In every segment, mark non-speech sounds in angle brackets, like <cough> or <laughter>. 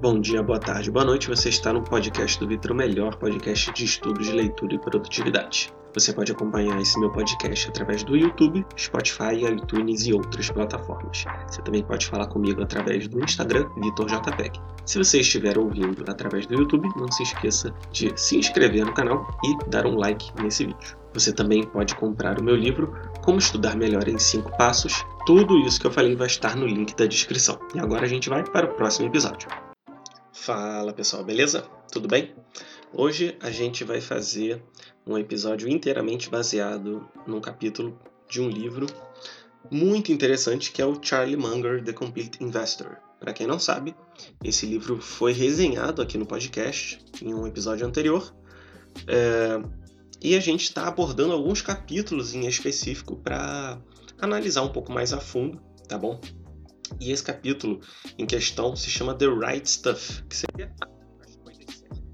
Bom dia, boa tarde, boa noite. Você está no podcast do Vitor, o melhor podcast de estudos de leitura e produtividade. Você pode acompanhar esse meu podcast através do YouTube, Spotify, iTunes e outras plataformas. Você também pode falar comigo através do Instagram, VitorJPEG. Se você estiver ouvindo através do YouTube, não se esqueça de se inscrever no canal e dar um like nesse vídeo. Você também pode comprar o meu livro Como Estudar Melhor em 5 Passos. Tudo isso que eu falei vai estar no link da descrição. E agora a gente vai para o próximo episódio. Fala pessoal, beleza? Tudo bem? Hoje a gente vai fazer um episódio inteiramente baseado num capítulo de um livro muito interessante que é o Charlie Munger, The Complete Investor. Para quem não sabe, esse livro foi resenhado aqui no podcast em um episódio anterior é, e a gente está abordando alguns capítulos em específico para analisar um pouco mais a fundo, tá bom? E esse capítulo em questão se chama The Right Stuff, que seria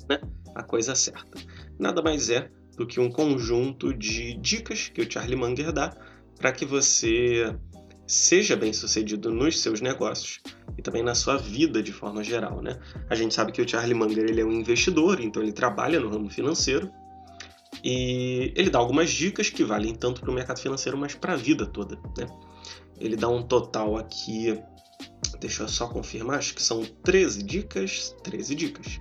né? A coisa certa. Nada mais é do que um conjunto de dicas que o Charlie Munger dá para que você seja bem sucedido nos seus negócios e também na sua vida de forma geral, né? A gente sabe que o Charlie Munger ele é um investidor, então ele trabalha no ramo financeiro e ele dá algumas dicas que valem tanto para o mercado financeiro, mas para a vida toda, né? Ele dá um total aqui, deixa eu só confirmar, acho que são 13 dicas, 13 dicas,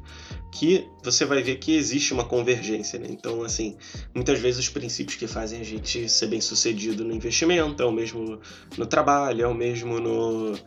que você vai ver que existe uma convergência, né? Então, assim, muitas vezes os princípios que fazem a gente ser bem sucedido no investimento é o mesmo no trabalho, é o mesmo no,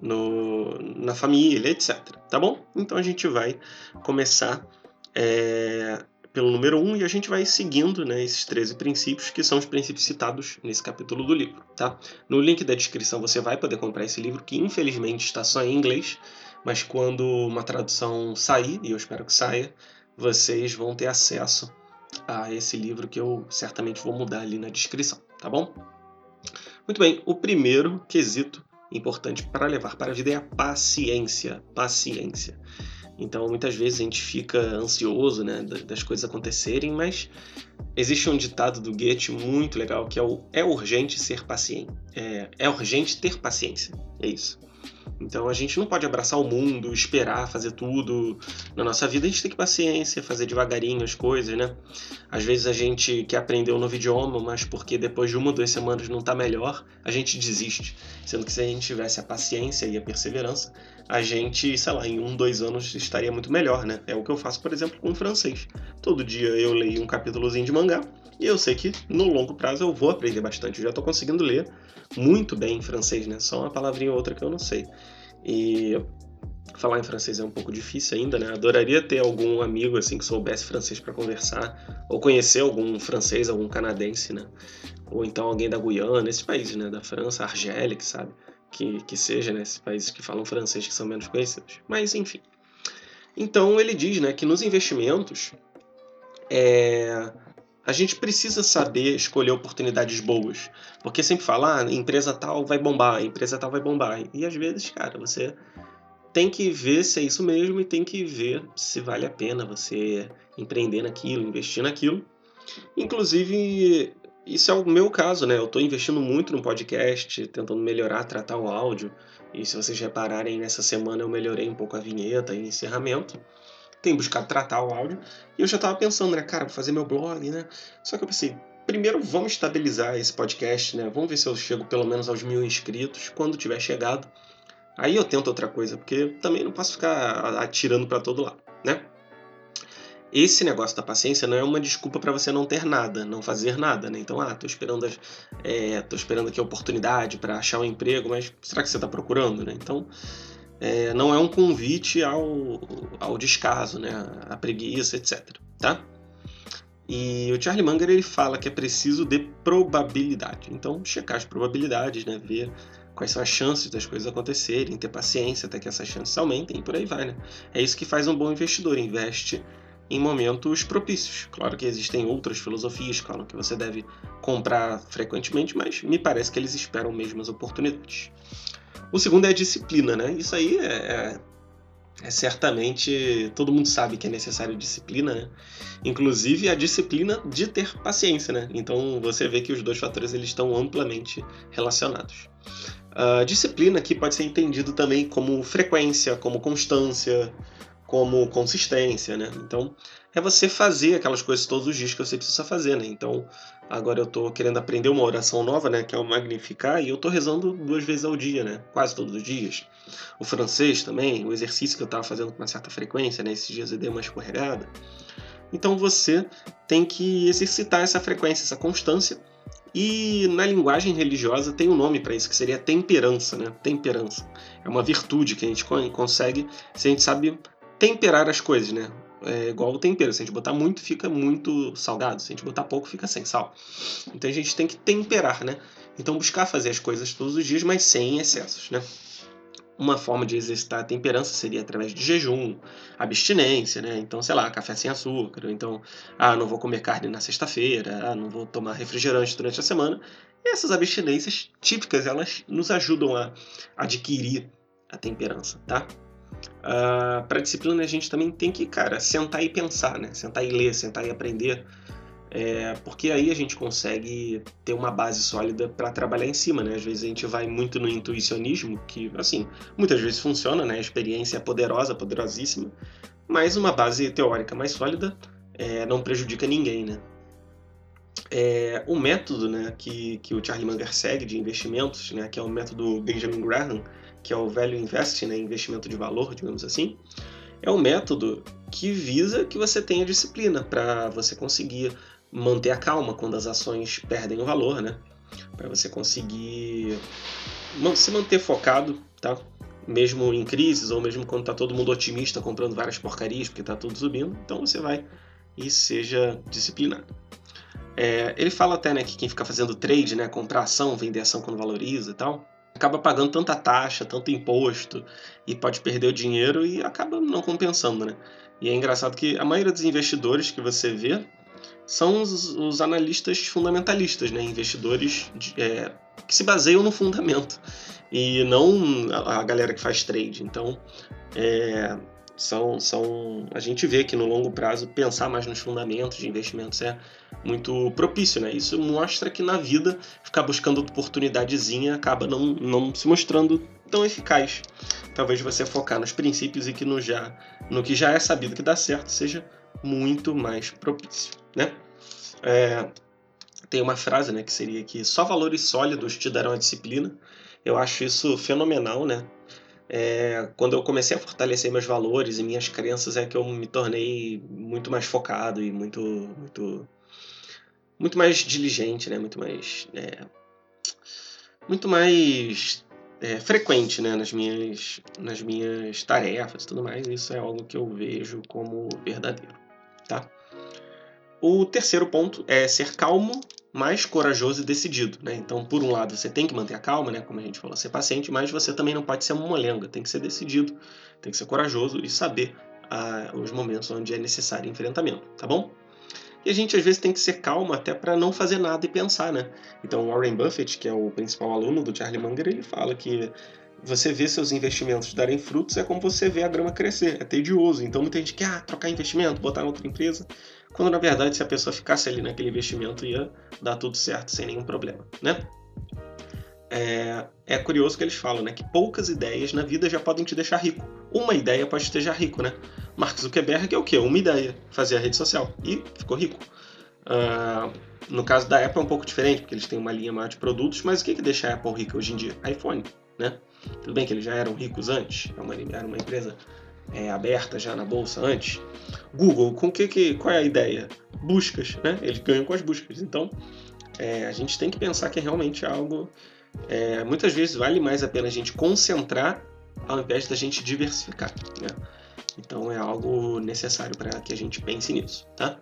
no, na família, etc. Tá bom? Então a gente vai começar é, pelo número 1 e a gente vai seguindo né, esses 13 princípios, que são os princípios citados nesse capítulo do livro. Tá? No link da descrição você vai poder comprar esse livro, que infelizmente está só em inglês, mas quando uma tradução sair, e eu espero que saia, vocês vão ter acesso a esse livro que eu certamente vou mudar ali na descrição, tá bom? Muito bem, o primeiro quesito importante para levar para a vida é a paciência. Paciência. Então, muitas vezes a gente fica ansioso né, das coisas acontecerem, mas existe um ditado do Goethe muito legal que é o é urgente ser paciente. É, é urgente ter paciência. É isso. Então a gente não pode abraçar o mundo, esperar fazer tudo na nossa vida, a gente tem que ter paciência, fazer devagarinho as coisas, né? Às vezes a gente quer aprender um novo idioma, mas porque depois de uma ou duas semanas não está melhor, a gente desiste. Sendo que se a gente tivesse a paciência e a perseverança, a gente, sei lá, em um, dois anos estaria muito melhor, né? É o que eu faço, por exemplo, com o francês. Todo dia eu leio um capítulozinho de mangá e eu sei que no longo prazo eu vou aprender bastante. Eu já estou conseguindo ler muito bem em francês, né? Só uma palavrinha ou outra que eu não sei. E falar em francês é um pouco difícil ainda, né? Adoraria ter algum amigo assim que soubesse francês para conversar, ou conhecer algum francês, algum canadense, né? Ou então alguém da Guiana, esses países, né? Da França, Argélia, que sabe? Que, que seja, né? Esses países que falam francês que são menos conhecidos. Mas, enfim. Então, ele diz, né? Que nos investimentos, é a gente precisa saber escolher oportunidades boas. Porque sempre falar, ah, empresa tal vai bombar, empresa tal vai bombar. E às vezes, cara, você tem que ver se é isso mesmo e tem que ver se vale a pena você empreender naquilo, investir naquilo. Inclusive, isso é o meu caso, né? Eu estou investindo muito no podcast, tentando melhorar, tratar o áudio. E se vocês repararem, nessa semana eu melhorei um pouco a vinheta e encerramento tem buscado tratar o áudio. E eu já estava pensando, né, cara, vou fazer meu blog, né? Só que eu pensei, primeiro vamos estabilizar esse podcast, né? Vamos ver se eu chego pelo menos aos mil inscritos. Quando tiver chegado, aí eu tento outra coisa, porque também não posso ficar atirando para todo lado, né? Esse negócio da paciência não é uma desculpa para você não ter nada, não fazer nada, né? Então, ah, tô esperando, é, tô esperando aqui a oportunidade para achar um emprego, mas será que você está procurando, né? Então, é, não é um convite ao, ao descaso, né, à preguiça, etc. Tá? E o Charlie Munger ele fala que é preciso de probabilidade. Então, checar as probabilidades, né, ver quais são as chances das coisas acontecerem, ter paciência até que essas chances aumentem e por aí vai. Né? É isso que faz um bom investidor, investe em momentos propícios. Claro que existem outras filosofias que falam que você deve comprar frequentemente, mas me parece que eles esperam mesmo as oportunidades. O segundo é a disciplina, né? Isso aí é, é, é certamente todo mundo sabe que é necessário disciplina, né? Inclusive a disciplina de ter paciência, né? Então você vê que os dois fatores eles estão amplamente relacionados. Uh, disciplina aqui pode ser entendido também como frequência, como constância, como consistência, né? Então, é você fazer aquelas coisas todos os dias que você precisa fazer, né? Então, agora eu estou querendo aprender uma oração nova, né? Que é o Magnificar, e eu estou rezando duas vezes ao dia, né? Quase todos os dias. O francês também, o exercício que eu estava fazendo com uma certa frequência, né? Esses dias eu dei uma escorregada. Então, você tem que exercitar essa frequência, essa constância, e na linguagem religiosa tem um nome para isso, que seria temperança, né? Temperança. É uma virtude que a gente consegue se a gente sabe temperar as coisas, né? É igual o tempero, se a gente botar muito, fica muito salgado, se a gente botar pouco, fica sem sal. Então a gente tem que temperar, né? Então buscar fazer as coisas todos os dias, mas sem excessos, né? Uma forma de exercitar a temperança seria através de jejum, abstinência, né? Então, sei lá, café sem açúcar, então, ah, não vou comer carne na sexta-feira, ah, não vou tomar refrigerante durante a semana. Essas abstinências típicas, elas nos ajudam a adquirir a temperança, tá? Uh, ah, para disciplina a gente também tem que, cara, sentar e pensar, né? Sentar e ler, sentar e aprender é, porque aí a gente consegue ter uma base sólida para trabalhar em cima, né? Às vezes a gente vai muito no intuicionismo, que, assim, muitas vezes funciona, né? A experiência é poderosa, poderosíssima, mas uma base teórica mais sólida é, não prejudica ninguém, né? É, o método né, que, que o Charlie Munger segue de investimentos, né, que é o método Benjamin Graham, que é o Value Invest, né, investimento de valor, digamos assim, é um método que visa que você tenha disciplina para você conseguir manter a calma quando as ações perdem o valor, né? Para você conseguir se manter focado, tá? Mesmo em crises ou mesmo quando tá todo mundo otimista comprando várias porcarias porque tá tudo subindo, então você vai e seja disciplinado. É, ele fala até né, que quem fica fazendo trade, né, comprar ação, vender ação quando valoriza e tal, acaba pagando tanta taxa, tanto imposto e pode perder o dinheiro e acaba não compensando, né? E é engraçado que a maioria dos investidores que você vê são os, os analistas fundamentalistas, né? investidores de, é, que se baseiam no fundamento e não a, a galera que faz trade. Então, é, são, são a gente vê que no longo prazo pensar mais nos fundamentos de investimentos é muito propício, né? Isso mostra que na vida ficar buscando oportunidadezinha acaba não, não se mostrando tão eficaz. Talvez você focar nos princípios e que no já no que já é sabido que dá certo seja muito mais propício né? É, tem uma frase, né, que seria que só valores sólidos te darão a disciplina. Eu acho isso fenomenal, né? É, quando eu comecei a fortalecer meus valores e minhas crenças é que eu me tornei muito mais focado e muito muito muito mais diligente, né? Muito mais é, muito mais é, frequente, né? Nas minhas nas minhas tarefas e tudo mais. Isso é algo que eu vejo como verdadeiro, tá? O terceiro ponto é ser calmo, mais corajoso e decidido. Né? Então, por um lado, você tem que manter a calma, né? como a gente falou, ser paciente, mas você também não pode ser uma molenga, tem que ser decidido, tem que ser corajoso e saber ah, os momentos onde é necessário enfrentamento, tá bom? E a gente às vezes tem que ser calmo até para não fazer nada e pensar, né? Então, Warren Buffett, que é o principal aluno do Charlie Munger, ele fala que você vê seus investimentos darem frutos é como você vê a grama crescer, é tedioso. Então muita gente quer ah, trocar investimento, botar em outra empresa, quando na verdade se a pessoa ficasse ali naquele investimento ia dar tudo certo sem nenhum problema, né? É, é curioso que eles falam, né, que poucas ideias na vida já podem te deixar rico. Uma ideia pode te deixar rico, né? Mark Zuckerberg é o quê? Uma ideia, fazer a rede social e ficou rico. Uh, no caso da Apple é um pouco diferente, porque eles têm uma linha maior de produtos, mas o que, que deixa a Apple rica hoje em dia? iPhone, né? Tudo bem que eles já eram ricos antes, é uma, era uma empresa é, aberta já na bolsa antes. Google, com que, que qual é a ideia? Buscas, né? Eles ganham com as buscas. Então, é, a gente tem que pensar que é realmente algo. É, muitas vezes vale mais a pena a gente concentrar ao invés da gente diversificar. Né? Então é algo necessário para que a gente pense nisso, tá?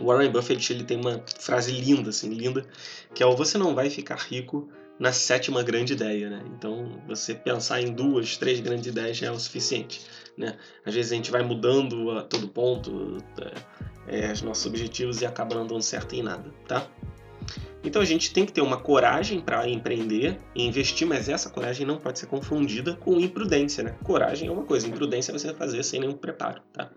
O Warren Buffett ele tem uma frase linda, assim, linda, que é o você não vai ficar rico na sétima grande ideia, né? Então, você pensar em duas, três grandes ideias já é o suficiente, né? Às vezes a gente vai mudando a todo ponto é, é, os nossos objetivos e acaba não dando certo em nada, tá? Então a gente tem que ter uma coragem para empreender e investir, mas essa coragem não pode ser confundida com imprudência, né? Coragem é uma coisa, imprudência é você fazer sem nenhum preparo, tá?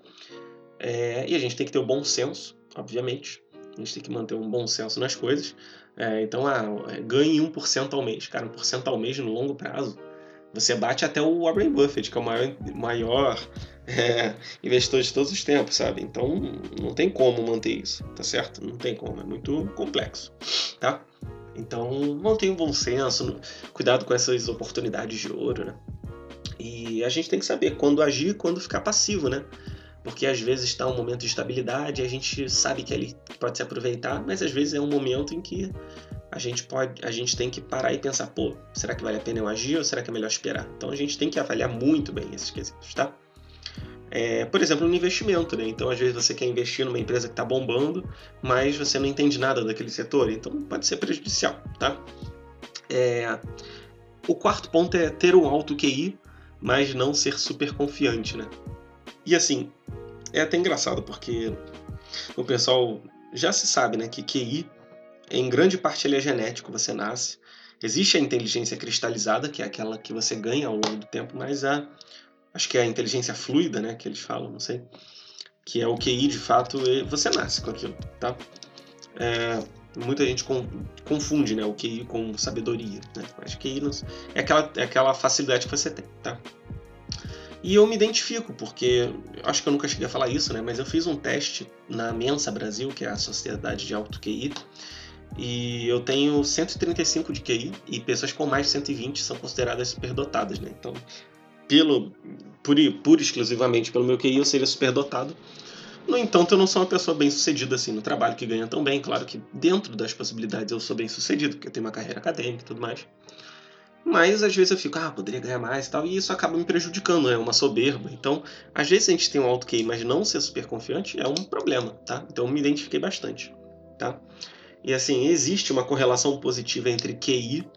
É, e a gente tem que ter o bom senso, obviamente, A gente tem que manter um bom senso nas coisas. É, então, ah, ganhe 1% ao mês. Cara, 1% ao mês no longo prazo. Você bate até o Warren Buffett, que é o maior, maior é, investidor de todos os tempos, sabe? Então, não tem como manter isso, tá certo? Não tem como, é muito complexo, tá? Então, mantenha um bom senso, cuidado com essas oportunidades de ouro, né? E a gente tem que saber quando agir e quando ficar passivo, né? Porque às vezes está um momento de estabilidade, a gente sabe que ele pode se aproveitar, mas às vezes é um momento em que a gente pode, a gente tem que parar e pensar, pô, será que vale a pena eu agir ou será que é melhor esperar? Então a gente tem que avaliar muito bem esses quesitos, tá? É, por exemplo, no investimento, né? Então, às vezes você quer investir numa empresa que está bombando, mas você não entende nada daquele setor, então pode ser prejudicial, tá? É... O quarto ponto é ter um alto QI, mas não ser super confiante, né? E assim, é até engraçado porque o pessoal já se sabe, né, que QI em grande parte ele é genético, você nasce. Existe a inteligência cristalizada, que é aquela que você ganha ao longo do tempo, mas a acho que é a inteligência fluida, né, que eles falam, não sei, que é o QI de fato, você nasce com aquilo, tá? É, muita gente confunde, né, o QI com sabedoria, né? Mas QI é aquela é aquela facilidade que você tem, tá? E eu me identifico, porque acho que eu nunca cheguei a falar isso, né? Mas eu fiz um teste na Mensa Brasil, que é a Sociedade de Alto QI, e eu tenho 135 de QI e pessoas com mais de 120 são consideradas superdotadas, né? Então, pelo pura, pura exclusivamente pelo meu QI, eu seria superdotado. No entanto, eu não sou uma pessoa bem sucedida assim no trabalho que ganha tão bem. Claro que dentro das possibilidades eu sou bem sucedido, porque eu tenho uma carreira acadêmica e tudo mais. Mas às vezes eu fico, ah, poderia ganhar mais e tal, e isso acaba me prejudicando, é uma soberba. Então, às vezes a gente tem um alto QI, mas não ser super confiante é um problema, tá? Então eu me identifiquei bastante, tá? E assim, existe uma correlação positiva entre QI,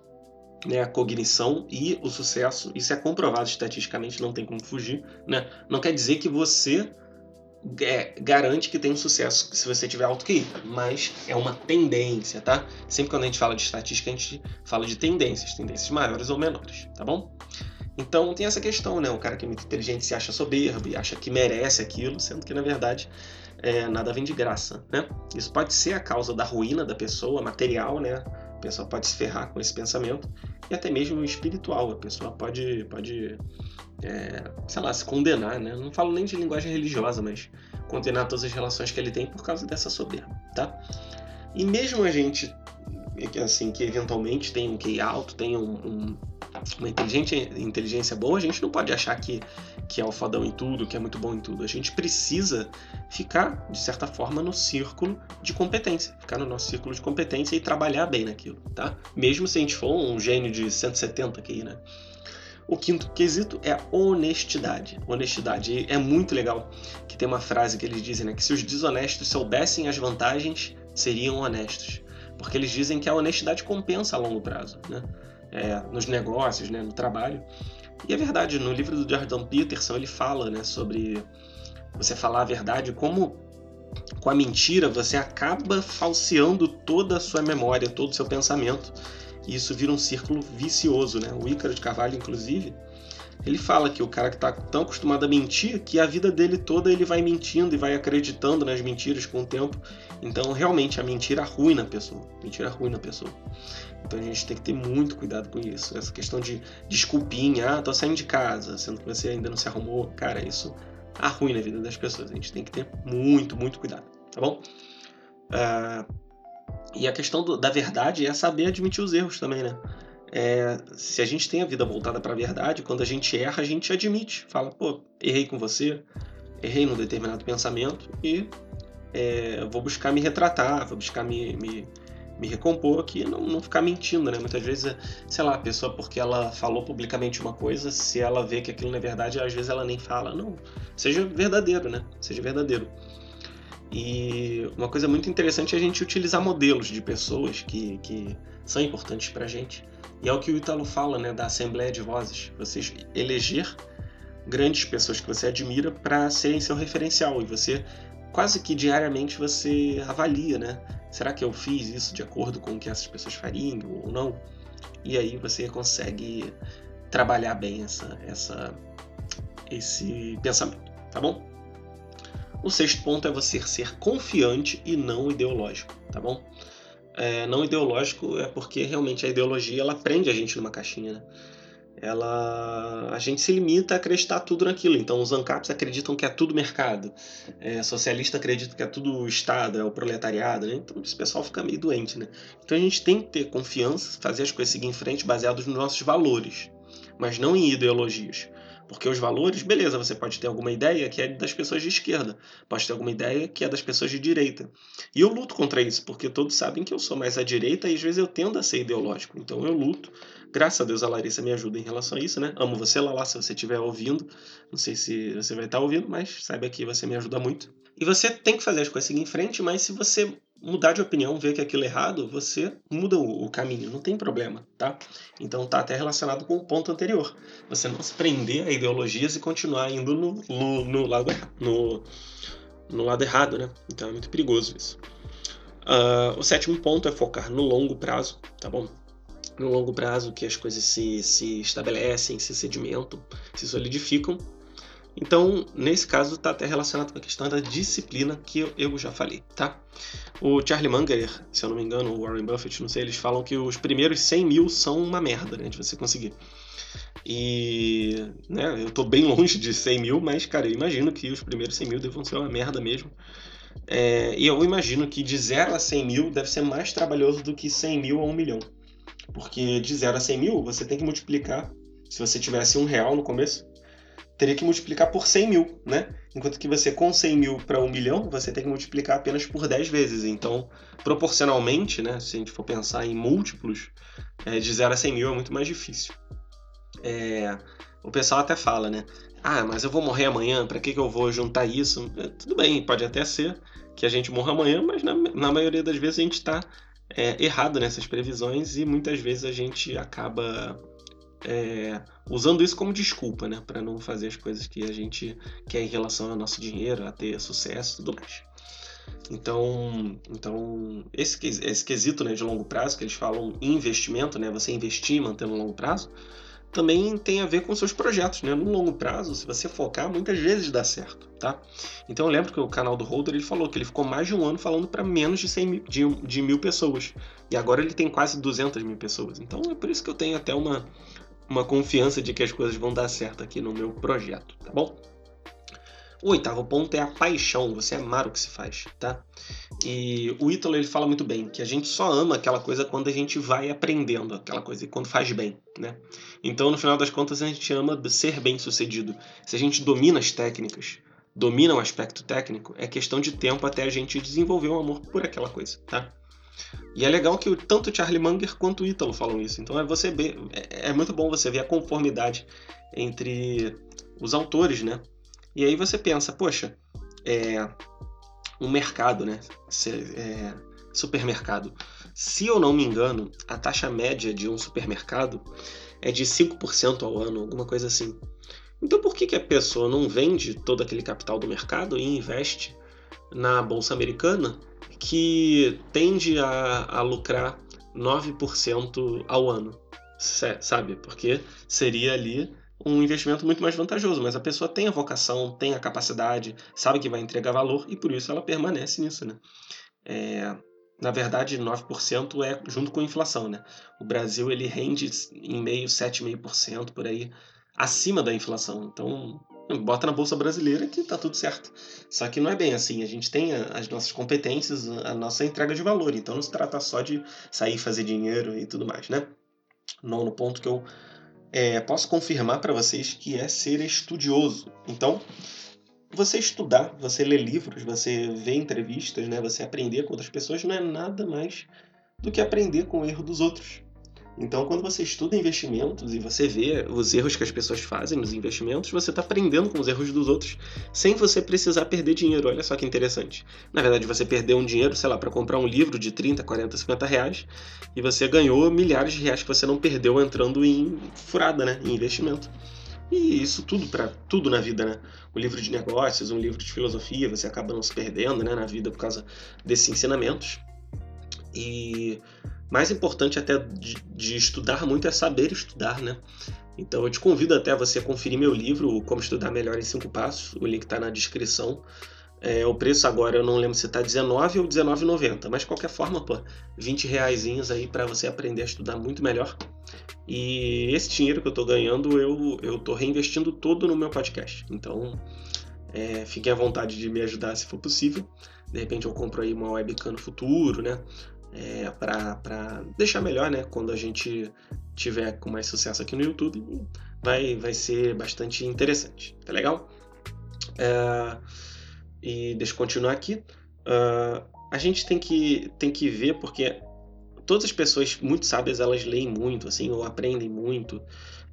né, a cognição e o sucesso. Isso é comprovado estatisticamente, não tem como fugir, né? Não quer dizer que você garante que tem um sucesso se você tiver alto QI, mas é uma tendência, tá? Sempre quando a gente fala de estatística, a gente fala de tendências, tendências maiores ou menores, tá bom? Então tem essa questão, né? O cara que é muito inteligente se acha soberbo e acha que merece aquilo, sendo que na verdade é, nada vem de graça, né? Isso pode ser a causa da ruína da pessoa, material, né? Pessoa pode se ferrar com esse pensamento e até mesmo espiritual. A pessoa pode, pode é, sei lá, se condenar, né? Não falo nem de linguagem religiosa, mas condenar todas as relações que ele tem por causa dessa soberba, tá? E mesmo a gente, assim, que eventualmente tem um QI alto, tem um, um uma inteligência boa, a gente não pode achar que, que é o fodão em tudo, que é muito bom em tudo. A gente precisa ficar, de certa forma, no círculo de competência. Ficar no nosso círculo de competência e trabalhar bem naquilo, tá? Mesmo se a gente for um gênio de 170 aqui, né? O quinto quesito é honestidade. Honestidade. É muito legal que tem uma frase que eles dizem, né? Que se os desonestos soubessem as vantagens, seriam honestos. Porque eles dizem que a honestidade compensa a longo prazo, né? é, nos negócios, né, no trabalho. E é verdade, no livro do Jordan Peterson ele fala né, sobre você falar a verdade, como com a mentira você acaba falseando toda a sua memória, todo o seu pensamento. E isso vira um círculo vicioso. Né? O Ícaro de Carvalho, inclusive, ele fala que o cara que está tão acostumado a mentir que a vida dele toda ele vai mentindo e vai acreditando nas mentiras com o tempo. Então, realmente, a mentira arruina a pessoa. Mentira arruina a pessoa. Então, a gente tem que ter muito cuidado com isso. Essa questão de desculpinha, ah, tô saindo de casa, sendo que você ainda não se arrumou. Cara, isso arruina a vida das pessoas. A gente tem que ter muito, muito cuidado, tá bom? Uh, e a questão do, da verdade é saber admitir os erros também, né? É, se a gente tem a vida voltada para a verdade, quando a gente erra, a gente admite, fala, pô, errei com você, errei num determinado pensamento e é, vou buscar me retratar, vou buscar me, me, me recompor aqui, não, não ficar mentindo, né? Muitas vezes, sei lá, a pessoa, porque ela falou publicamente uma coisa, se ela vê que aquilo não é verdade, às vezes ela nem fala. Não, seja verdadeiro, né? Seja verdadeiro. E uma coisa muito interessante é a gente utilizar modelos de pessoas que, que são importantes para a gente e é o que o Italo fala, né, da Assembleia de Vozes. Você eleger grandes pessoas que você admira para serem seu referencial e você quase que diariamente você avalia, né? Será que eu fiz isso de acordo com o que essas pessoas fariam ou não? E aí você consegue trabalhar bem essa, essa, esse pensamento, tá bom? O sexto ponto é você ser confiante e não ideológico, tá bom? É, não ideológico é porque realmente a ideologia ela prende a gente numa caixinha, né? Ela a gente se limita a acreditar tudo naquilo. Então, os ANCAPs acreditam que é tudo mercado, é, socialista acredita que é tudo Estado, é o proletariado, né? Então, esse pessoal fica meio doente, né? Então, a gente tem que ter confiança, fazer as coisas seguir em frente baseados nos nossos valores, mas não em ideologias. Porque os valores, beleza, você pode ter alguma ideia que é das pessoas de esquerda, pode ter alguma ideia que é das pessoas de direita. E eu luto contra isso, porque todos sabem que eu sou mais à direita e às vezes eu tendo a ser ideológico. Então eu luto. Graças a Deus a Larissa me ajuda em relação a isso, né? Amo você, Lala, se você estiver ouvindo. Não sei se você vai estar ouvindo, mas saiba que você me ajuda muito. E você tem que fazer as coisas seguir em frente, mas se você mudar de opinião, ver que aquilo é errado, você muda o, caminho, não tem problema, tá? Então tá até relacionado com o ponto anterior. Você não se prender a ideologias e continuar indo no, no, no lado, no, no lado errado, né? Então é muito perigoso isso. Uh, o sétimo ponto é focar no longo prazo, tá bom? No longo prazo que as coisas se, se estabelecem, se sedimentam, se solidificam então, nesse caso, está até relacionado com a questão da disciplina que eu, já falei, tá? O Charlie Munger, se eu não me engano, o Warren Buffett, não sei, eles falam que os primeiros 100 mil são uma merda, né, de você conseguir. E, né, eu tô bem <laughs> longe de 100 mil, mas, cara, eu imagino que os primeiros 100 mil devam ser uma merda mesmo. É, e eu imagino que de 0 a 100 mil deve ser mais trabalhoso do que 100 mil a 1 milhão. Porque de 0 a 100 mil, você tem que multiplicar. Se você tivesse um real no começo, teria que multiplicar por 100 mil, né? Enquanto que você, com 100 mil para 1 milhão, você tem que multiplicar apenas por 10 vezes. Então, proporcionalmente, né, se a gente for pensar em múltiplos, é, de 0 a 100 mil é muito mais difícil. É, o pessoal até fala, né? Ah, mas eu vou morrer amanhã, para que, que eu vou juntar isso? É, tudo bem, pode até ser que a gente morra amanhã, mas na, na maioria das vezes a gente está é, errado nessas previsões e muitas vezes a gente acaba é, usando isso como desculpa, né, para não fazer as coisas que a gente quer em relação ao nosso dinheiro, a ter sucesso tudo mais. Então, então esse, esse quesito né, de longo prazo, que eles falam investimento, né, você investir mantendo longo prazo, também tem a ver com seus projetos, né? No longo prazo, se você focar, muitas vezes dá certo, tá? Então eu lembro que o canal do Holder ele falou que ele ficou mais de um ano falando para menos de, 100 mil, de, de mil pessoas. E agora ele tem quase 200 mil pessoas. Então é por isso que eu tenho até uma, uma confiança de que as coisas vão dar certo aqui no meu projeto, tá bom? O oitavo ponto é a paixão, você amar o que se faz, tá? E o Ítalo ele fala muito bem que a gente só ama aquela coisa quando a gente vai aprendendo aquela coisa e quando faz bem, né? Então, no final das contas, a gente ama ser bem sucedido. Se a gente domina as técnicas, domina o aspecto técnico, é questão de tempo até a gente desenvolver um amor por aquela coisa, tá? E é legal que tanto Charlie Munger quanto o Ítalo falam isso. Então é você ver, é, é muito bom você ver a conformidade entre os autores, né? E aí você pensa, poxa, é um mercado, né? É, supermercado. Se eu não me engano, a taxa média de um supermercado é de 5% ao ano, alguma coisa assim. Então por que, que a pessoa não vende todo aquele capital do mercado e investe na bolsa americana que tende a, a lucrar 9% ao ano, sabe? Porque seria ali um investimento muito mais vantajoso, mas a pessoa tem a vocação, tem a capacidade, sabe que vai entregar valor e por isso ela permanece nisso, né? É, na verdade, 9% é junto com a inflação, né? O Brasil ele rende em meio 7,5% por aí acima da inflação. Então, bota na bolsa brasileira que tá tudo certo. Só que não é bem assim. A gente tem as nossas competências, a nossa entrega de valor. Então não se trata só de sair fazer dinheiro e tudo mais, né? Nono ponto que eu é, posso confirmar para vocês que é ser estudioso. Então, você estudar, você ler livros, você ver entrevistas, né? Você aprender com outras pessoas não é nada mais do que aprender com o erro dos outros. Então, quando você estuda investimentos e você vê os erros que as pessoas fazem nos investimentos, você está aprendendo com os erros dos outros sem você precisar perder dinheiro. Olha só que interessante. Na verdade, você perdeu um dinheiro, sei lá, para comprar um livro de 30, 40, 50 reais e você ganhou milhares de reais que você não perdeu entrando em furada, né? Em investimento. E isso tudo para tudo na vida, né? Um livro de negócios, um livro de filosofia, você acaba não se perdendo, né, na vida por causa desses ensinamentos. E mais importante até de, de, estudar muito é saber estudar, né? Então eu te convido até a você conferir meu livro Como Estudar Melhor em 5 Passos, o link está na descrição. É, o preço agora eu não lembro se tá 19 ou 19,90, mas de qualquer forma, pô, 20 reais aí para você aprender a estudar muito melhor. E esse dinheiro que eu tô ganhando, eu, eu tô reinvestindo todo no meu podcast. Então, é, fiquem à vontade de me ajudar se for possível. De repente eu compro aí uma webcam no futuro, né? É, para deixar melhor, né? Quando a gente tiver com mais sucesso aqui no YouTube, vai, vai ser bastante interessante. Tá legal? É, e deixa eu continuar aqui. Uh, a gente tem que, tem que ver, porque todas as pessoas muito sábias, elas leem muito, assim, ou aprendem muito.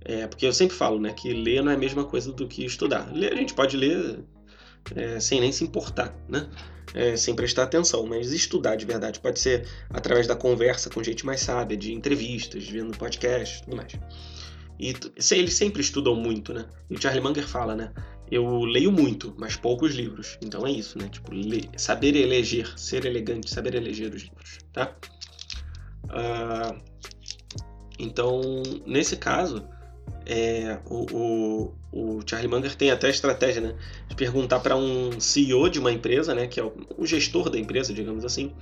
É, porque eu sempre falo, né, que ler não é a mesma coisa do que estudar. Ler, a gente pode ler é, sem nem se importar, né? É, sem prestar atenção, mas estudar de verdade pode ser através da conversa com gente mais sábia, de entrevistas, vendo podcast, tudo mais. E eles sempre estudam muito, né? E o Charlie Munger fala, né? Eu leio muito, mas poucos livros. Então é isso, né? Tipo, ler, saber eleger, ser elegante, saber eleger os livros, tá? Uh, então, nesse caso, é, o, o, o, Charlie Munger tem até a estratégia né, de perguntar para um CEO de uma empresa, né, que é o, o, gestor da empresa, digamos assim,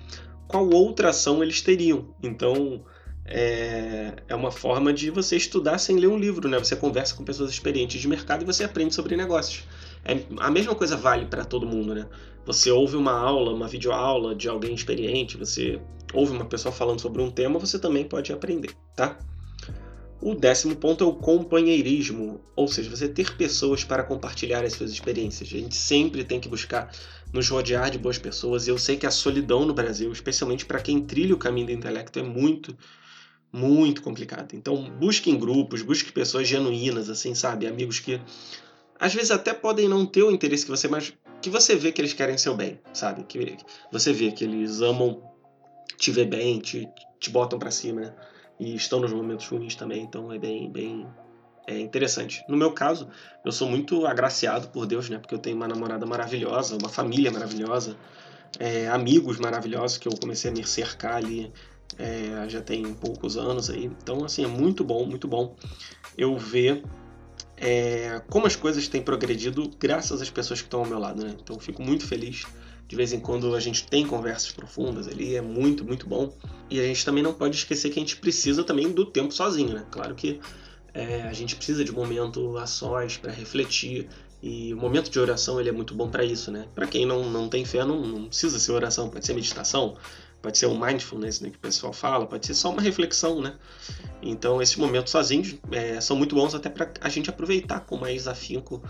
qual outra ação eles teriam. Então, é, é uma forma de você estudar sem ler um livro. Né? Você conversa com pessoas experientes de mercado e você aprende sobre negócios. É, a mesma coisa vale para todo mundo. Né? Você ouve uma aula, uma videoaula de alguém experiente, você ouve uma pessoa falando sobre um tema, você também pode aprender, tá? O décimo ponto é o companheirismo, ou seja, você ter pessoas para compartilhar as suas experiências. A gente sempre tem que buscar nos rodear de boas pessoas, e eu sei que a solidão no Brasil, especialmente para quem trilha o caminho do intelecto, é muito, muito complicado. Então, busque em grupos, busque pessoas genuínas, assim, sabe? Amigos que às vezes até podem não ter o interesse que você, mas que você vê que eles querem seu bem, sabe? Que você vê que eles amam te ver bem, te, te botam para cima, né? E estão nos momentos ruins também, então é bem, bem é interessante. No meu caso, eu sou muito agraciado por Deus, né? Porque eu tenho uma namorada maravilhosa, uma família maravilhosa, é, amigos maravilhosos que eu comecei a me cercar ali é, já tem poucos anos aí. Então, assim, é muito bom, muito bom eu ver é, como as coisas têm progredido graças às pessoas que estão ao meu lado, né? Então, fico muito feliz de vez em quando a gente tem conversas profundas ali, é muito, muito bom. E a gente também não pode esquecer que a gente precisa também do tempo sozinho, né? Claro que é, a gente precisa de momento a sós para refletir. E o momento de oração ele é muito bom para isso, né? Para quem não, não tem fé, não, não precisa ser oração, pode ser meditação, pode ser um mindfulness né, que o pessoal fala, pode ser só uma reflexão, né? Então, esses momentos sozinhos é, são muito bons até para a gente aproveitar com mais afinco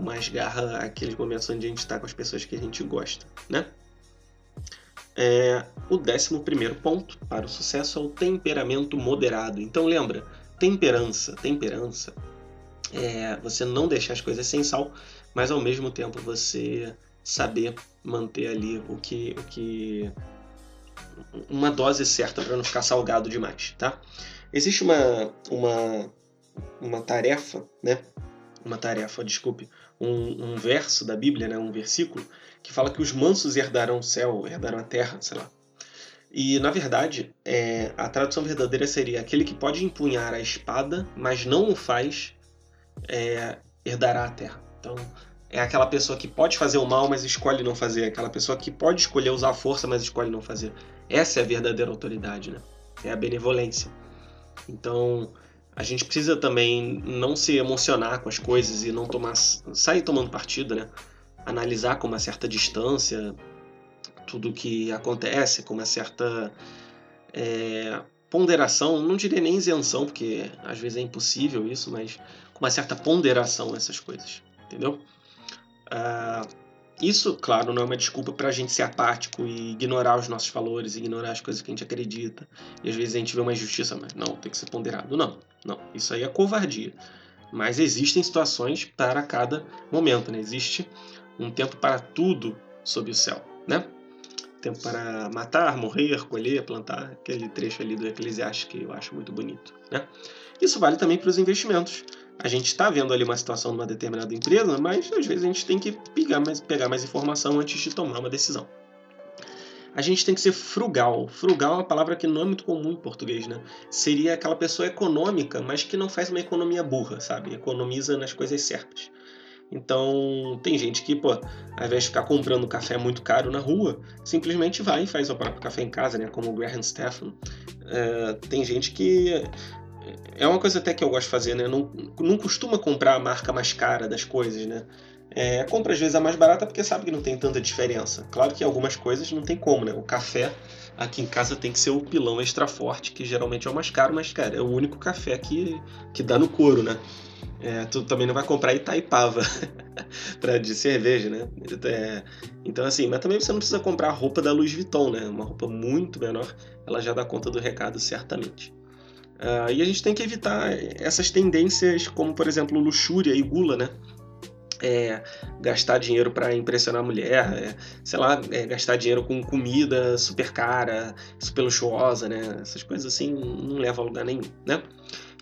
com mais garra aqueles momentos onde a gente está com as pessoas que a gente gosta, né? É, o décimo primeiro ponto para o sucesso é o temperamento moderado. Então lembra, temperança, temperança é você não deixar as coisas sem sal, mas ao mesmo tempo você saber manter ali o que, o que uma dose certa para não ficar salgado demais, tá? Existe uma, uma, uma tarefa, né? Uma tarefa, desculpe, um, um, verso da Bíblia, né, um versículo, que fala que os mansos herdarão o céu, herdarão a terra, sei lá. E, na verdade, é, a tradução verdadeira seria aquele que pode empunhar a espada, mas não o faz, é, herdará a terra. Então, é aquela pessoa que pode fazer o mal, mas escolhe não fazer. Aquela pessoa que pode escolher usar a força, mas escolhe não fazer. Essa é a verdadeira autoridade, né? É a benevolência. Então, a gente precisa também não se emocionar com as coisas e não tomar sair tomando partido, né? Analisar com uma certa distância tudo o que acontece, com uma certa é, ponderação, não diria nem isenção, porque às vezes é impossível isso, mas com uma certa ponderação essas coisas, entendeu? Uh, isso, claro, não é uma desculpa para a gente ser apático e ignorar os nossos valores, ignorar as coisas que a gente acredita. E às vezes a gente vê uma injustiça, mas não, tem que ser ponderado. Não, não, isso aí é covardia. Mas existem situações para cada momento, né? Existe um tempo para tudo sob o céu, né? Tempo para matar, morrer, colher, plantar, aquele trecho ali do Eclesiastes que eu acho muito bonito, né? Isso vale também para os investimentos a gente está vendo ali uma situação numa determinada empresa, mas às vezes a gente tem que pegar mais, pegar mais informação antes de tomar uma decisão. A gente tem que ser frugal. Frugal é uma palavra que não é muito comum em português, né? Seria aquela pessoa econômica, mas que não faz uma economia burra, sabe? Economiza nas coisas certas. Então, tem gente que, pô, ao invés de ficar comprando café muito caro na rua, simplesmente vai e faz o próprio café em casa, né? Como o Graham Stephan. É, tem gente que. É uma coisa até que eu gosto de fazer, né? Não, não costuma comprar a marca mais cara das coisas, né? É, compra às vezes a mais barata porque sabe que não tem tanta diferença. Claro que algumas coisas não tem como, né? O café aqui em casa tem que ser o pilão extra forte, que geralmente é o mais caro, mas, cara, é o único café que, que dá no couro, né? É, tu também não vai comprar Itaipava <laughs> para de cerveja, né? É, então assim, mas também você não precisa comprar a roupa da Louis Vuitton, né? Uma roupa muito menor, ela já dá conta do recado certamente. Uh, e a gente tem que evitar essas tendências, como por exemplo luxúria e gula, né? É, gastar dinheiro para impressionar a mulher, é, sei lá, é, gastar dinheiro com comida super cara, super luxuosa, né? Essas coisas assim não levam a lugar nenhum, né?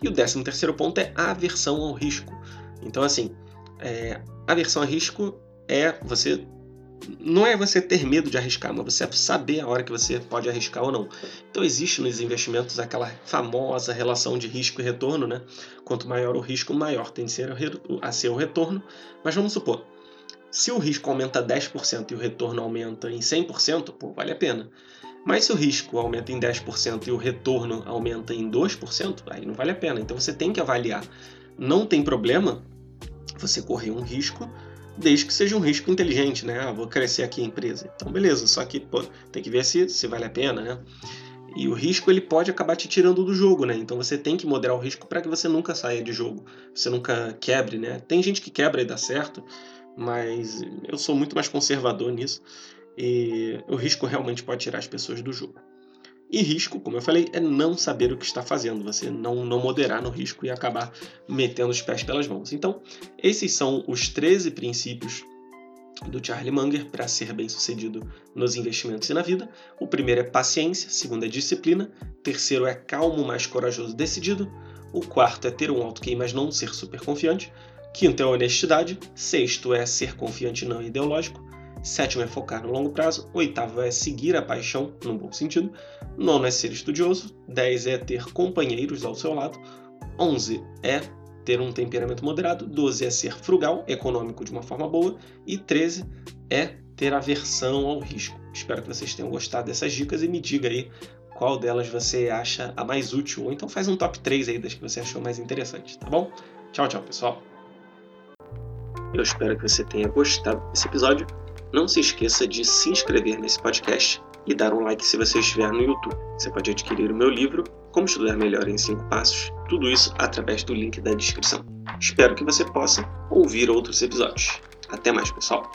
E o décimo terceiro ponto é aversão ao risco. Então, assim, é, aversão a risco é você. Não é você ter medo de arriscar, mas você saber a hora que você pode arriscar ou não. Então existe nos investimentos aquela famosa relação de risco e retorno, né? Quanto maior o risco, maior tem a ser o retorno. Mas vamos supor, se o risco aumenta 10% e o retorno aumenta em 100%, pô, vale a pena. Mas se o risco aumenta em 10% e o retorno aumenta em 2%, aí não vale a pena. Então você tem que avaliar. Não tem problema você correr um risco, desde que seja um risco inteligente, né? Ah, vou crescer aqui a empresa. Então beleza, só que pô, tem que ver se, se vale a pena, né? E o risco ele pode acabar te tirando do jogo, né? Então você tem que moderar o risco para que você nunca saia de jogo, você nunca quebre, né? Tem gente que quebra e dá certo, mas eu sou muito mais conservador nisso. E o risco realmente pode tirar as pessoas do jogo. E risco, como eu falei, é não saber o que está fazendo, você não, não moderar no risco e acabar metendo os pés pelas mãos. Então, esses são os 13 princípios do Charlie Munger para ser bem sucedido nos investimentos e na vida. O primeiro é paciência, segundo é disciplina, terceiro é calmo, mais corajoso, decidido, o quarto é ter um alto QI, mas não ser super confiante, quinto é honestidade, sexto é ser confiante não ideológico, Sétimo é focar no longo prazo. Oitavo é seguir a paixão, num bom sentido. Nono é ser estudioso. Dez é ter companheiros ao seu lado. Onze é ter um temperamento moderado. Doze é ser frugal, econômico de uma forma boa. E treze é ter aversão ao risco. Espero que vocês tenham gostado dessas dicas e me diga aí qual delas você acha a mais útil. Ou então faz um top 3 aí das que você achou mais interessante, tá bom? Tchau, tchau, pessoal. Eu espero que você tenha gostado desse episódio. Não se esqueça de se inscrever nesse podcast e dar um like se você estiver no YouTube. Você pode adquirir o meu livro, Como Estudar Melhor em 5 Passos, tudo isso através do link da descrição. Espero que você possa ouvir outros episódios. Até mais, pessoal!